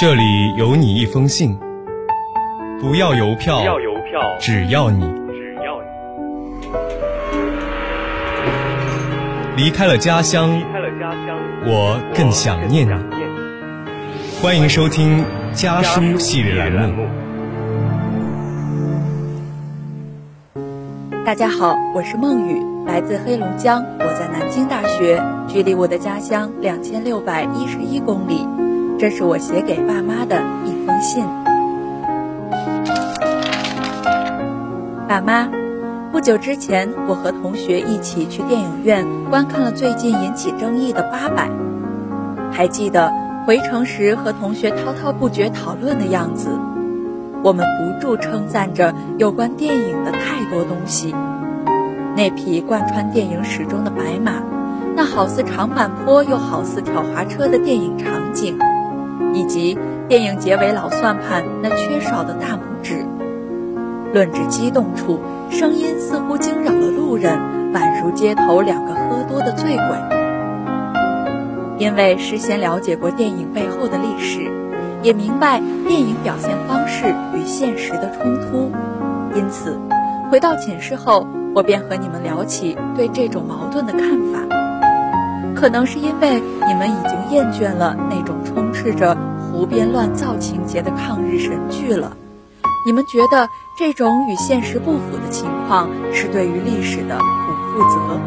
这里有你一封信，不要邮票，不要邮票，只要你只要你离开了家乡离，开了家乡，我更想念你。欢迎收听家书系列栏目。大家好，我是孟雨，来自黑龙江，我在南京大学，距离我的家乡两千六百一十一公里。这是我写给爸妈的一封信。爸妈，不久之前，我和同学一起去电影院观看了最近引起争议的《八佰》，还记得回程时和同学滔滔不绝讨论的样子。我们不住称赞着有关电影的太多东西，那匹贯穿电影史中的白马，那好似长坂坡又好似挑滑车的电影场景，以及电影结尾老算盘那缺少的大拇指。论至激动处，声音似乎惊扰了路人，宛如街头两个喝多的醉鬼。因为事先了解过电影背后的历史。也明白电影表现方式与现实的冲突，因此，回到寝室后，我便和你们聊起对这种矛盾的看法。可能是因为你们已经厌倦了那种斥着胡编乱造情节的抗日神剧了，你们觉得这种与现实不符的情况是对于历史的不负责。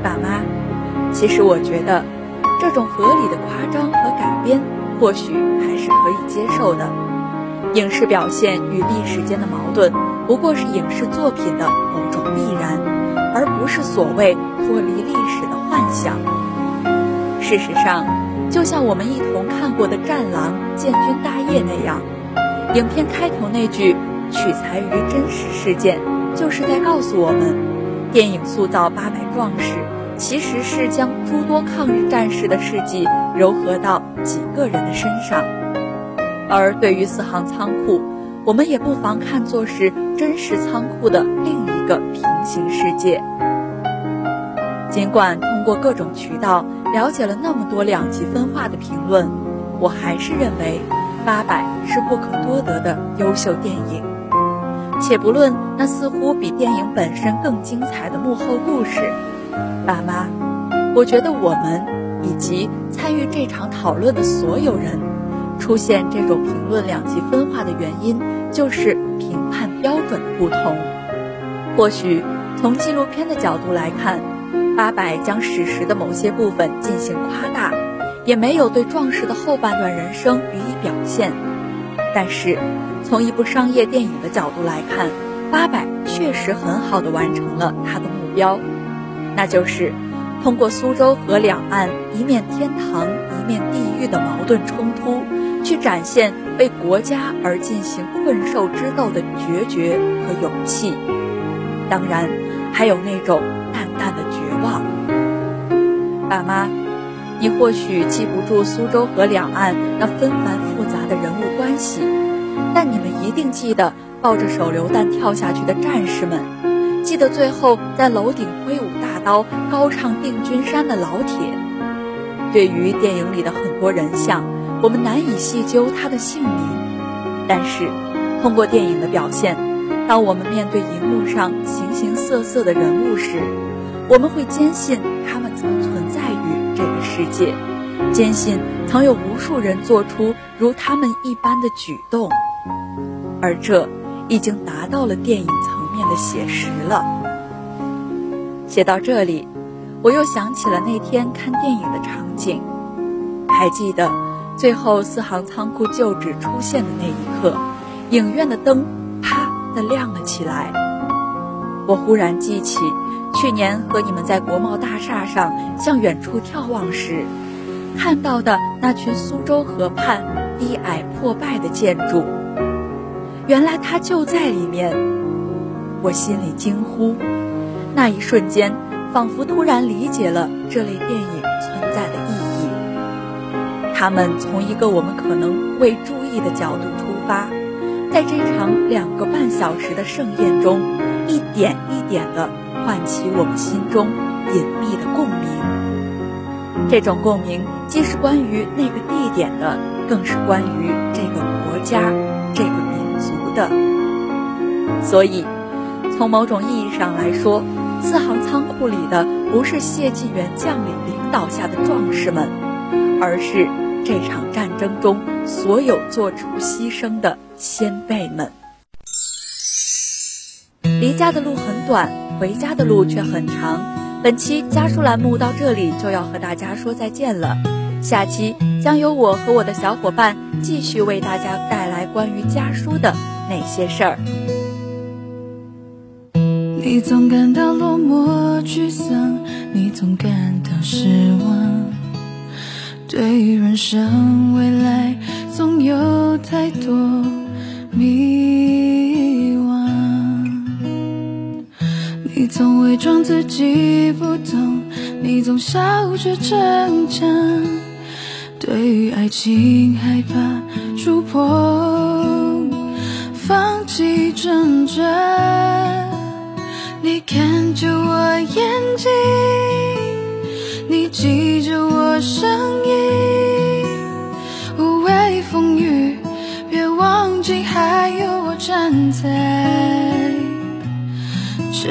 爸妈，其实我觉得，这种合理的夸张和改编。或许还是可以接受的。影视表现与历史间的矛盾，不过是影视作品的某种必然，而不是所谓脱离历史的幻想。事实上，就像我们一同看过的《战狼》《建军大业》那样，影片开头那句“取材于真实事件”，就是在告诉我们，电影塑造八百壮士。其实是将诸多抗日战士的事迹糅合到几个人的身上，而对于四行仓库，我们也不妨看作是真实仓库的另一个平行世界。尽管通过各种渠道了解了那么多两极分化的评论，我还是认为《八佰》是不可多得的优秀电影。且不论那似乎比电影本身更精彩的幕后故事。爸妈，我觉得我们以及参与这场讨论的所有人，出现这种评论两极分化的原因，就是评判标准的不同。或许从纪录片的角度来看，八佰将史实的某些部分进行夸大，也没有对壮士的后半段人生予以表现。但是，从一部商业电影的角度来看，八佰确实很好的完成了它的目标。那就是通过苏州河两岸一面天堂一面地狱的矛盾冲突，去展现为国家而进行困兽之斗的决绝和勇气。当然，还有那种淡淡的望。爸妈，你或许记不住苏州河两岸那纷繁复杂的人物关系，但你们一定记得抱着手榴弹跳下去的战士们，记得最后在楼顶挥舞大。刀高唱定军山的老铁，对于电影里的很多人像，我们难以细究他的姓名。但是，通过电影的表现，当我们面对荧幕上形形色色的人物时，我们会坚信他们曾存在于这个世界，坚信曾有无数人做出如他们一般的举动，而这已经达到了电影层面的写实了。写到这里，我又想起了那天看电影的场景。还记得最后四行仓库旧址出现的那一刻，影院的灯啪的亮了起来。我忽然记起去年和你们在国贸大厦上向远处眺望时，看到的那群苏州河畔低矮破败的建筑。原来它就在里面，我心里惊呼。那一瞬间，仿佛突然理解了这类电影存在的意义。他们从一个我们可能未注意的角度出发，在这场两个半小时的盛宴中，一点一点的唤起我们心中隐秘的共鸣。这种共鸣既是关于那个地点的，更是关于这个国家、这个民族的。所以，从某种意义上来说，四行仓库里的不是谢晋元将领领导下的壮士们，而是这场战争中所有做出牺牲的先辈们。离家的路很短，回家的路却很长。本期家书栏目到这里就要和大家说再见了，下期将由我和我的小伙伴继续为大家带来关于家书的那些事儿。你总感到落寞沮丧，你总感到失望，对于人生未来总有太多装自己不懂，你总笑着逞强，对于爱情害怕触碰，放弃挣扎。你看着我眼睛，你记着我声音。无畏风雨，别忘记还有我站在这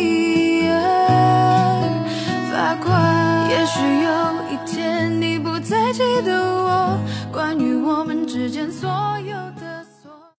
是有一天你不再记得我，关于我们之间所有。